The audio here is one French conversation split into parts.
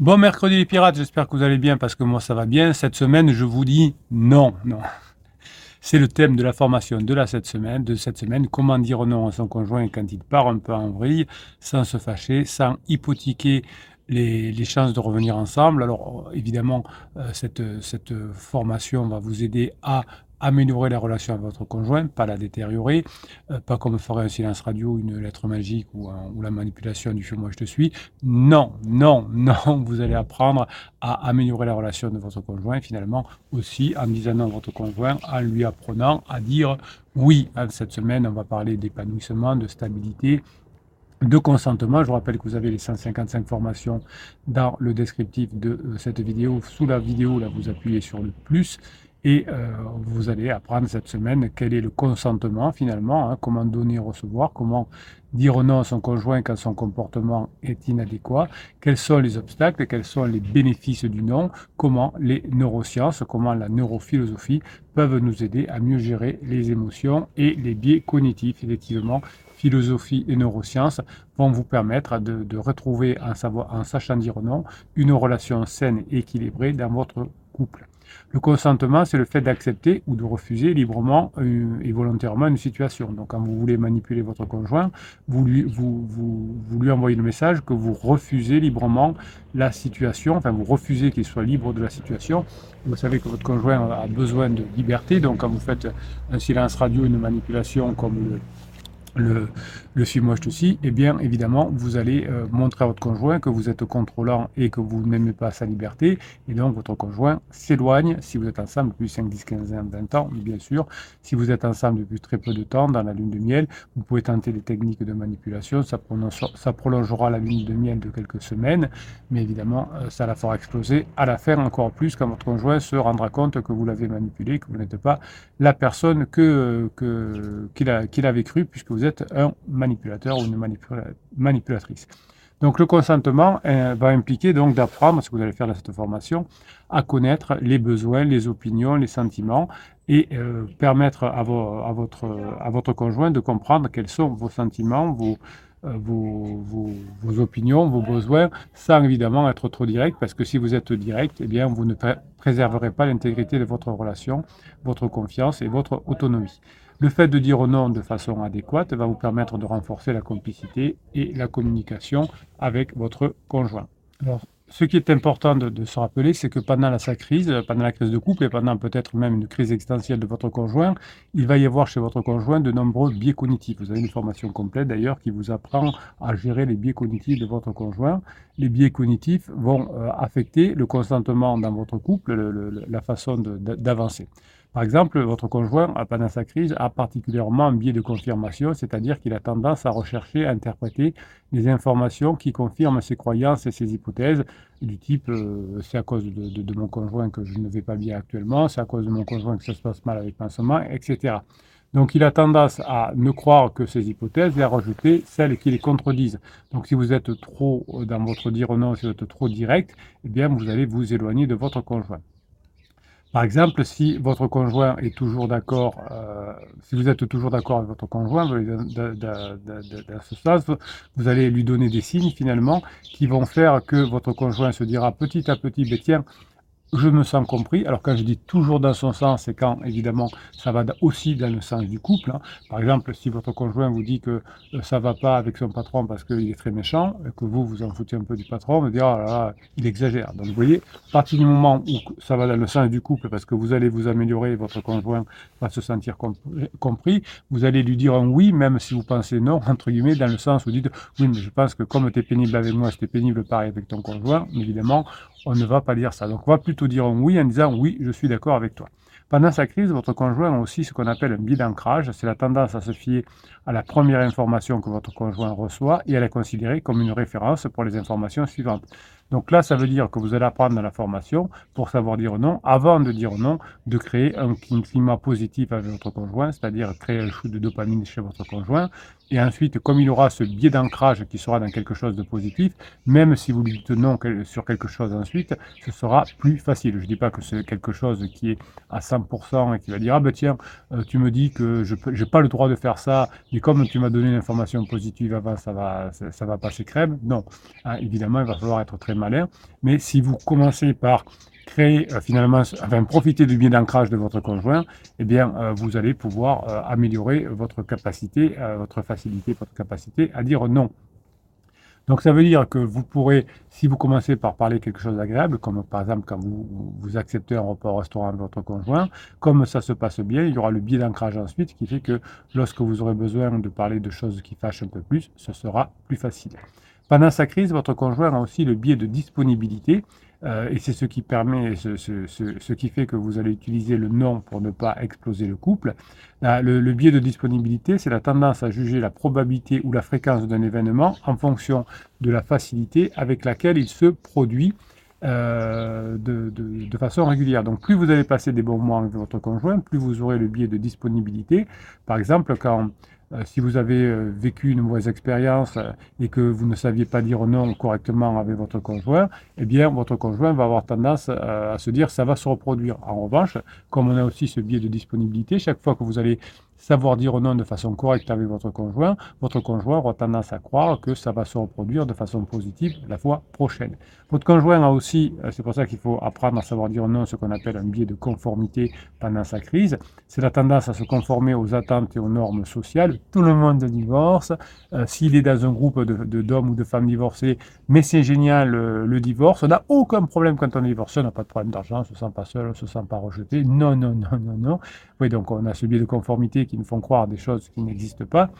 Bon mercredi les pirates, j'espère que vous allez bien parce que moi ça va bien. Cette semaine, je vous dis non, non. C'est le thème de la formation de la cette semaine, de cette semaine. Comment dire non à son conjoint quand il part un peu en vrille, sans se fâcher, sans hypothéquer les, chances de revenir ensemble. Alors évidemment, euh, cette, cette formation va vous aider à améliorer la relation avec votre conjoint, pas la détériorer, euh, pas comme ferait un silence radio, une lettre magique ou, la manipulation du moi je te suis. Non, non, non, vous allez apprendre à améliorer la relation de votre conjoint finalement aussi en disant non à votre conjoint, en lui apprenant à dire oui. Hein, cette semaine, on va parler d'épanouissement, de stabilité, de consentement. Je vous rappelle que vous avez les 155 formations dans le descriptif de euh, cette vidéo. Sous la vidéo, là, vous appuyez sur le plus et euh, vous allez apprendre cette semaine quel est le consentement finalement, hein, comment donner et recevoir, comment dire non à son conjoint quand son comportement est inadéquat, quels sont les obstacles, quels sont les bénéfices du non, comment les neurosciences, comment la neurophilosophie peuvent nous aider à mieux gérer les émotions et les biais cognitifs. Effectivement, philosophie et neurosciences vont vous permettre de, de retrouver, en, savoir, en sachant dire non, une relation saine et équilibrée dans votre couple. Le consentement, c'est le fait d'accepter ou de refuser librement euh, et volontairement une situation. Donc, quand vous voulez manipuler votre conjoint, vous lui, envoyez le message que vous refusez librement la situation, enfin, vous refusez qu'il soit libre de la situation. Vous savez que votre conjoint a besoin de liberté, donc quand vous faites un silence radio, une manipulation comme le le, le aussi, eh bien évidemment, vous allez euh, montrer à votre conjoint que vous êtes contrôlant et que vous n'aimez pas sa liberté, et donc votre conjoint s'éloigne, si vous êtes ensemble depuis 5, 10, 15 ans, 20 ans, bien sûr, si vous êtes ensemble depuis très peu de temps, dans la lune de miel, vous pouvez tenter des techniques de manipulation, ça, ça prolongera la lune de miel de quelques semaines, mais évidemment, euh, ça la fera exploser à la fin encore plus quand votre conjoint se rendra compte que vous l'avez manipulé, que vous n'êtes pas la personne que qu'il avait cru, puisque vous êtes un manipulateur ou une manipulatrice. Donc le consentement euh, va impliquer donc d'apprendre, ce que vous allez faire dans cette formation, à connaître les besoins, les opinions, les sentiments et euh, permettre à, votre, conjoint de comprendre quels sont vos sentiments, vos, euh, vos, opinions, vos besoins, sans évidemment être trop direct, parce que si vous êtes direct, eh bien, vous ne préserverez pas l'intégrité de votre relation, votre confiance et votre autonomie. Le fait de dire non de façon adéquate va vous permettre de renforcer la complicité et la communication avec votre conjoint. Alors, ce qui est important de, se rappeler, c'est que pendant la, sa crise, pendant la crise de couple et pendant peut-être même une crise existentielle de votre conjoint, il va y avoir chez votre conjoint de nombreux biais cognitifs. Vous avez une formation complète d'ailleurs qui vous apprend à gérer les biais cognitifs de votre conjoint. Les biais cognitifs vont euh, affecter le consentement dans votre couple, la façon d'avancer. Par exemple, votre conjoint, pendant sa crise, a particulièrement un biais de confirmation, c'est-à-dire qu'il a tendance à rechercher, à interpréter des informations qui confirment ses croyances et ses hypothèses, du type euh, c'est à cause de, mon conjoint que je ne vais pas bien actuellement, c'est à cause de mon conjoint que ça se passe mal avec pansement, etc. Donc il a tendance à ne croire que ces hypothèses et à rejeter celles qui les contredisent. Donc si vous êtes trop dans votre dire non, si vous êtes trop direct, eh bien vous allez vous éloigner de votre conjoint. Par exemple, si votre conjoint est toujours d'accord, euh, si vous êtes toujours d'accord avec votre conjoint, vous allez lui donner des signes finalement qui vont faire que votre conjoint se dira petit à petit, ben tiens, je me sens compris. Alors quand je dis toujours dans son sens, c'est quand évidemment ça va aussi dans le sens du couple. Hein. Par exemple, si votre conjoint vous dit que euh, ça va pas avec son patron parce qu'il est très méchant, et que vous vous en foutez un peu du patron, vous dire oh là, il exagère. Donc vous voyez, à partir du moment où ça va dans le sens du couple, parce que vous allez vous améliorer, votre conjoint va se sentir compris, vous allez lui dire un oui, même si vous pensez non, entre guillemets, dans le sens où vous dites oui, mais je pense que comme tu es pénible avec moi, c'était pénible pareil avec ton conjoint, évidemment, on ne va pas dire ça. Donc on va plutôt dire oui en disant oui, je suis d'accord avec toi. Pendant sa crise, votre conjoint a aussi ce qu'on appelle un biais d'ancrage, c'est la tendance à se fier à la première information que votre conjoint reçoit et à la considérer comme une référence pour les informations suivantes. Donc là, ça veut dire que vous allez apprendre dans la formation, pour savoir dire non, avant de dire non, de créer un climat positif avec votre conjoint, c'est-à-dire créer un shoot de dopamine chez votre conjoint. Et ensuite, comme il aura ce biais d'ancrage qui sera dans quelque chose de positif, même si vous lui dites non sur quelque chose ensuite, ce sera plus facile. Je ne dis pas que c'est quelque chose qui est à 100% et qui va dire, ah ben tiens, euh, tu me dis que je n'ai pas le droit de faire ça, mais comme tu m'as donné une information positive avant, ça va, ça, va passer crème. Non, hein, évidemment, il va falloir être très Mais si vous commencez par créer euh, finalement, enfin profiter du biais d'ancrage de votre conjoint, eh bien euh, vous allez pouvoir euh, améliorer votre capacité, votre facilité, votre capacité à dire non. Donc ça veut dire que vous pourrez, si vous commencez par parler quelque chose d'agréable, comme par exemple quand vous, acceptez un repas au restaurant avec votre conjoint, comme ça se passe bien, il y aura le biais d'ancrage ensuite qui fait que lorsque vous aurez besoin de parler de choses qui fâchent un peu plus, ce sera plus facile. Pendant sa crise, votre conjoint a aussi le biais de disponibilité euh, et c'est ce qui permet, ce, qui fait que vous allez utiliser le non pour ne pas exploser le couple. le, le, biais de disponibilité, c'est la tendance à juger la probabilité ou la fréquence d'un événement en fonction de la facilité avec laquelle il se produit euh, de, de, de, façon régulière. Donc plus vous allez passer des bons mois avec votre conjoint, plus vous aurez le biais de disponibilité. Par exemple, quand euh, si vous avez euh, vécu une mauvaise expérience euh, et que vous ne saviez pas dire non correctement avec votre conjoint, eh bien, votre conjoint va avoir tendance à se dire ça va se reproduire. En revanche, comme on a aussi ce biais de disponibilité, chaque fois que vous allez savoir dire non de façon correcte avec votre conjoint, votre conjoint aura tendance à croire que ça va se reproduire de façon positive la fois prochaine. Votre conjoint a aussi, euh, c'est pour ça qu'il faut apprendre à savoir dire non, ce qu'on appelle un biais de conformité pendant sa crise, c'est la tendance à se conformer aux attentes et aux normes sociales. Tout le monde divorce. Euh, s'il est dans un groupe d'hommes de, d'hommes ou de femmes divorcés, mais c'est génial euh, le divorce, on n'a aucun problème quand on est divorcé, on n'a pas de problème d'argent, on ne se sent pas seul, on ne se sent pas rejeté. Non, non, non, non, non. Oui, donc on a ce biais de conformité qui nous font croire des choses qui n'existent pas.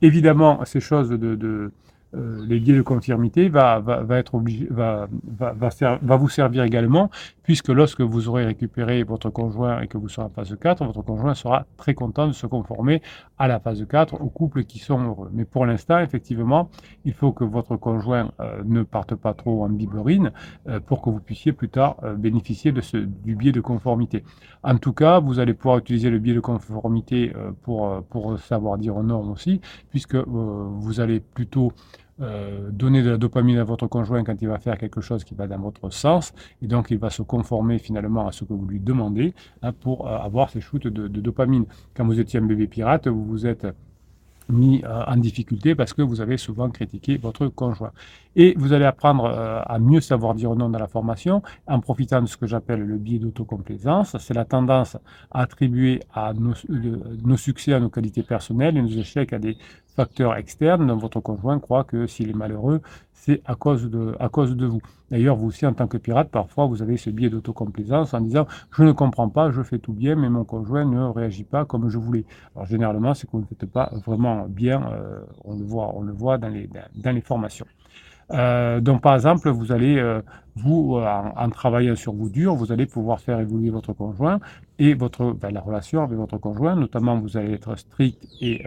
Évidemment, ces choses de, euh, les biais de conformité va, va, être obligé, va, va, va, vous servir également, puisque lorsque vous aurez récupéré votre conjoint et que vous serez en phase 4, votre conjoint sera très content de se conformer à la phase 4, aux couples qui sont heureux. Mais pour l'instant, effectivement, il faut que votre conjoint euh, ne parte pas trop en biberine euh, pour que vous puissiez plus tard bénéficier de ce, du biais de conformité. En tout cas, vous allez pouvoir utiliser le biais de conformité pour, pour savoir dire non aussi, puisque vous allez plutôt euh, donner de la dopamine à votre conjoint quand il va faire quelque chose qui va dans votre sens, et donc il va se conformer finalement à ce que vous lui demandez hein, pour euh, avoir ces shoots de, dopamine. Quand vous étiez un bébé pirate, vous vous êtes mis euh, en difficulté parce que vous avez souvent critiqué votre conjoint. Et vous allez apprendre à mieux savoir dire non dans la formation en profitant de ce que j'appelle le biais d'autocomplaisance. C'est la tendance à attribuer à nos, succès à nos qualités personnelles et nos échecs à des facteurs externes dont votre conjoint croit que s'il est malheureux, c'est à cause de, à cause de vous. D'ailleurs, vous aussi, en tant que pirate, parfois, vous avez ce biais d'autocomplaisance en disant je ne comprends pas, je fais tout bien, mais mon conjoint ne réagit pas comme je voulais. Alors, généralement, c'est que vous ne faites pas vraiment bien. Euh, on le voit, on le voit dans les, dans les formations. Euh, donc, par exemple, vous allez, euh, vous, en, en, travaillant sur vous dur, vous allez pouvoir faire évoluer votre conjoint et votre, ben, la relation avec votre conjoint. Notamment, vous allez être strict et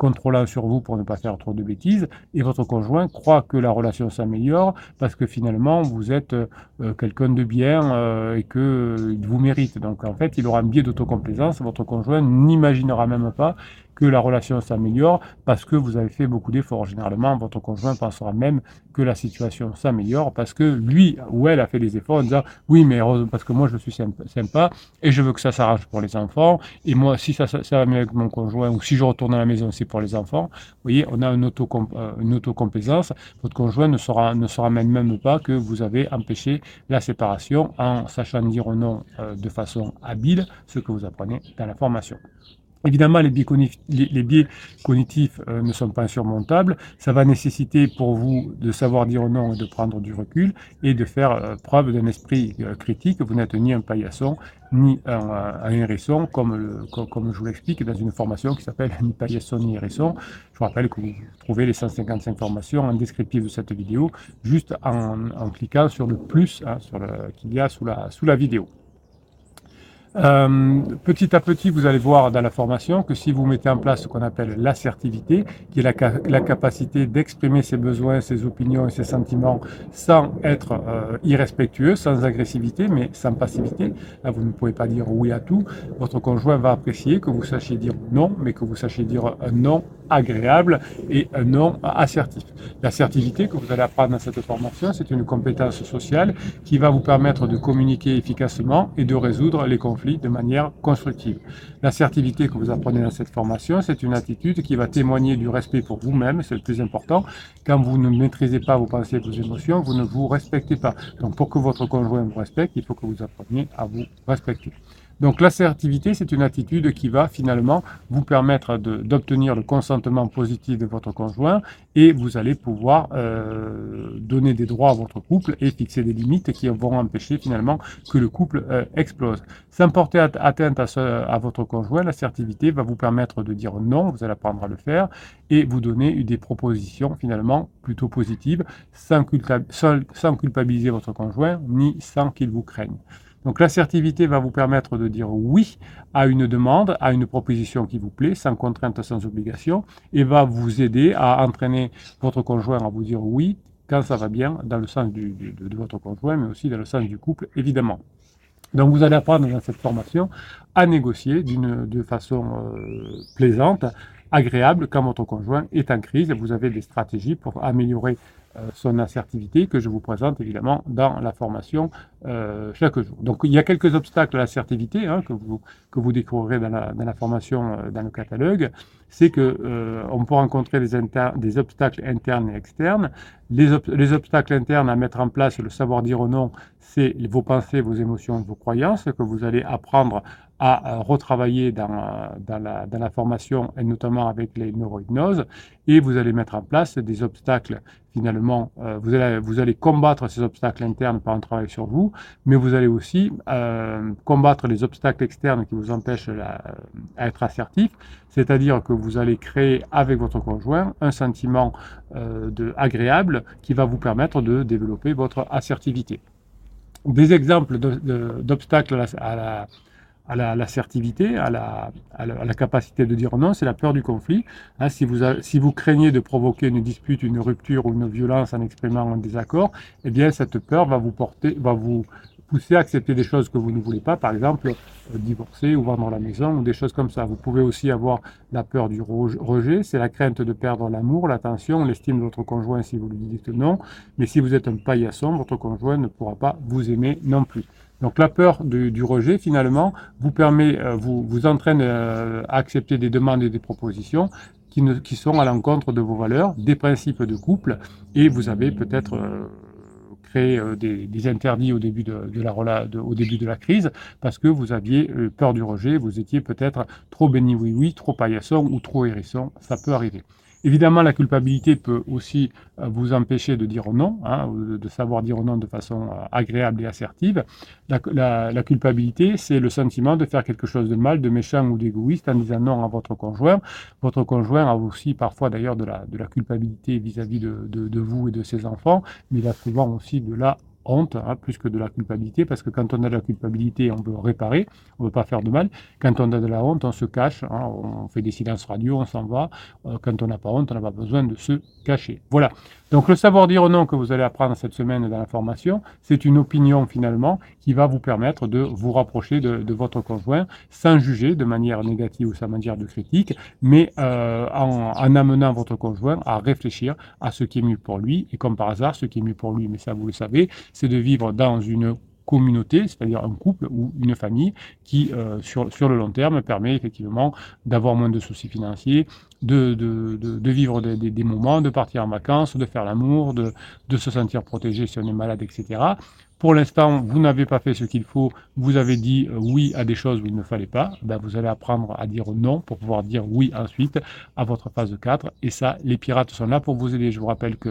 contrôlant sur vous pour ne pas faire trop de bêtises, et votre conjoint croit que la relation s'améliore parce que finalement vous êtes euh, quelqu'un de bien euh, et qu'il euh, vous mérite. Donc en fait, il aura un biais d'autocomplaisance, votre conjoint n'imaginera même pas que la relation s'améliore parce que vous avez fait beaucoup d'efforts. Généralement, votre conjoint pensera même que la situation s'améliore parce que lui ou elle a fait des efforts en disant oui, mais parce que moi je suis sympa et je veux que ça s'arrange pour les enfants et moi si ça, ça, avec mon conjoint ou si je retourne à la maison c'est pour les enfants. Vous voyez, on a une, auto, euh, une. Votre conjoint ne saura, ne saura même, même pas que vous avez empêché la séparation en sachant dire non euh, de façon habile, ce que vous apprenez dans la formation. Évidemment, les biais, cognitifs euh, ne sont pas insurmontables. Ça va nécessiter pour vous de savoir dire non et de prendre du recul et de faire euh, preuve d'un esprit euh, critique. Vous n'êtes ni un paillasson ni un, un hérisson, comme, le, comme, je vous l'explique dans une formation qui s'appelle Ni paillasson ni hérisson. Je vous rappelle que vous trouvez les 155 formations en descriptif de cette vidéo juste en, en cliquant sur le plus hein, qu'il y a sous la, sous la vidéo. Euh, petit à petit, vous allez voir dans la formation que si vous mettez en place ce qu'on appelle l'assertivité, qui est la, capacité d'exprimer ses besoins, ses opinions et ses sentiments sans être euh, irrespectueux, sans agressivité, mais sans passivité, là vous ne pouvez pas dire oui à tout, votre conjoint va apprécier que vous sachiez dire non, mais que vous sachiez dire un non agréable et un non assertif. L'assertivité que vous allez apprendre dans cette formation, c'est une compétence sociale qui va vous permettre de communiquer efficacement et de résoudre les conflits de manière constructive. L'assertivité que vous apprenez dans cette formation, c'est une attitude qui va témoigner du respect pour vous-même, c'est le plus important. Quand vous ne maîtrisez pas vos pensées vos émotions, vous ne vous respectez pas. Donc pour que votre conjoint vous respecte, il faut que vous appreniez à vous respecter. Donc l'assertivité, c'est une attitude qui va finalement vous permettre d'obtenir le consentement positif de votre conjoint et vous allez pouvoir euh, donner des droits à votre couple et fixer des limites qui vont empêcher finalement que le couple euh, explose. Sans porter atteinte à, à votre conjoint, l'assertivité va vous permettre de dire non, vous allez apprendre à le faire et vous donner des propositions finalement plutôt positives sans culpabiliser votre conjoint ni sans qu'il vous craigne. Donc l'assertivité va vous permettre de dire oui à une demande, à une proposition qui vous plaît, sans contrainte, sans obligation, et va vous aider à entraîner votre conjoint à vous dire oui quand ça va bien, dans le sens de, votre conjoint, mais aussi dans le sens du couple, évidemment. Donc vous allez apprendre dans cette formation à négocier d'une de façon euh, plaisante, agréable quand votre conjoint est en crise. Vous avez des stratégies pour améliorer son assertivité que je vous présente évidemment dans la formation euh, chaque jour. Donc il y a quelques obstacles à l'assertivité hein, que, vous, que vous découvrirez dans la, dans la formation, euh, dans le catalogue. C'est que on peut rencontrer des, des, obstacles internes et externes. Les, les, obstacles internes à mettre en place, le savoir dire non, c'est vos pensées, vos émotions, vos croyances que vous allez apprendre à retravailler dans, dans, la, dans, la, formation et notamment avec les neurohypnoses. Et vous allez mettre en place des obstacles finalement euh, vous, allez, vous allez combattre ces obstacles internes par un travail sur vous mais vous allez aussi euh, combattre les obstacles externes qui vous empêchent la, à être assertif. C'est-à-dire que vous allez créer avec votre conjoint un sentiment euh, de, agréable qui va vous permettre de développer votre assertivité. Des exemples d'obstacles à la à l'assertivité, à, la, à, la, capacité de dire non, c'est la peur du conflit. Hein, si, vous si vous craignez de provoquer une dispute, une rupture ou une violence en exprimant un désaccord, eh bien cette peur va vous porter, va vous pousser à accepter des choses que vous ne voulez pas, par exemple euh, divorcer ou vendre la maison ou des choses comme ça. Vous pouvez aussi avoir la peur du rejet, c'est la crainte de perdre l'amour, l'attention, l'estime de votre conjoint si vous lui dites non. Mais si vous êtes un paillasson, votre conjoint ne pourra pas vous aimer non plus. Donc la peur du, rejet, finalement, vous permet, euh, vous, vous entraîne euh, à accepter des demandes et des propositions qui, qui sont à l'encontre de vos valeurs, des principes de couple, et vous avez peut-être euh, créé des, des, interdits au début de, de la, au début de la crise, parce que vous aviez peur du rejet, vous étiez peut-être trop béni oui-oui, trop paillasson ou trop hérisson, ça peut arriver. Évidemment, la culpabilité peut aussi euh, vous empêcher de dire non, hein, de savoir dire non de façon euh, agréable et assertive. La, culpabilité, c'est le sentiment de faire quelque chose de mal, de méchant ou d'égoïste en disant non à votre conjoint. Votre conjoint a aussi parfois d'ailleurs de la, culpabilité vis-à-vis de, vous et de ses enfants, mais il a souvent aussi de la honte, hein, plus que de la culpabilité, parce que quand on a de la culpabilité, on veut réparer, on ne veut pas faire de mal. Quand on a de la honte, on se cache, hein, on fait des silences radio, on s'en va. Euh, quand on n'a pas honte, on n'a pas besoin de se cacher. Voilà. Donc le savoir dire non que vous allez apprendre cette semaine dans la formation, c'est une opinion finalement qui va vous permettre de vous rapprocher de, votre conjoint sans juger de manière négative ou sans manière de critique, mais euh, en, en, amenant votre conjoint à réfléchir à ce qui est mieux pour lui. Et comme par hasard, ce qui est mieux pour lui, mais ça vous le savez, c'est de vivre dans une communauté, c'est-à-dire un couple ou une famille qui, euh, sur, sur le long terme, permet effectivement d'avoir moins de soucis financiers, de, de, de, vivre des, des, moments, de partir en vacances, de faire l'amour, de, de se sentir protégé si on est malade, etc. Pour l'instant, vous n'avez pas fait ce qu'il faut, vous avez dit euh, oui à des choses où il ne fallait pas, ben vous allez apprendre à dire non pour pouvoir dire oui ensuite à votre phase 4. Et ça, les pirates sont là pour vous aider. Je vous rappelle que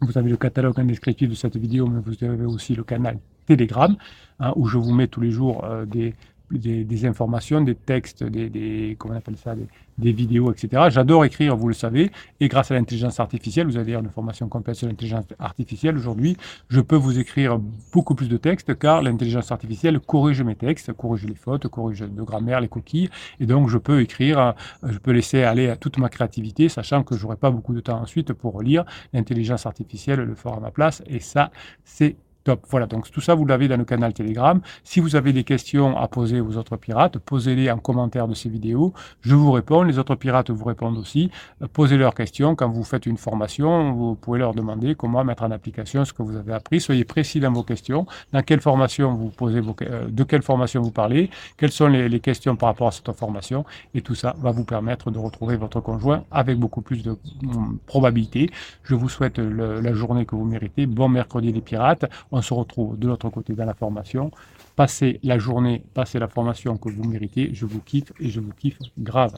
vous avez le catalogue en descriptif de cette vidéo, mais vous avez aussi le canal Telegram, hein, où je vous mets tous les jours euh, des, informations, des textes, des, comment on appelle ça, des, vidéos, etc. J'adore écrire, vous le savez, et grâce à l'intelligence artificielle, vous avez une formation complète sur l'intelligence artificielle. Aujourd'hui, je peux vous écrire beaucoup plus de textes car l'intelligence artificielle corrige mes textes, corrige les fautes, corrige de grammaire, les coquilles, et donc je peux écrire, je peux laisser aller toute ma créativité, sachant que j'aurai pas beaucoup de temps ensuite pour lire. L'intelligence artificielle le fera à ma place, et ça, c'est Voilà, donc tout ça, vous l'avez dans le canal Telegram. Si vous avez des questions à poser aux autres pirates, posez-les en commentaire de ces vidéos. Je vous réponds, les autres pirates vous répondent aussi. Euh, posez leurs questions. Quand vous faites une formation, vous pouvez leur demander comment mettre en application ce que vous avez appris. Soyez précis dans vos questions. Dans quelle formation vous posez vos, euh, de quelle formation vous parlez, quelles sont les, questions par rapport à cette formation. Et tout ça va vous permettre de retrouver votre conjoint avec beaucoup plus de hum, probabilité. Je vous souhaite la journée que vous méritez. Bon mercredi des pirates. On se retrouve de l'autre côté dans la formation. Passez la journée, passez la formation que vous méritez. Je vous kiffe et je vous kiffe grave.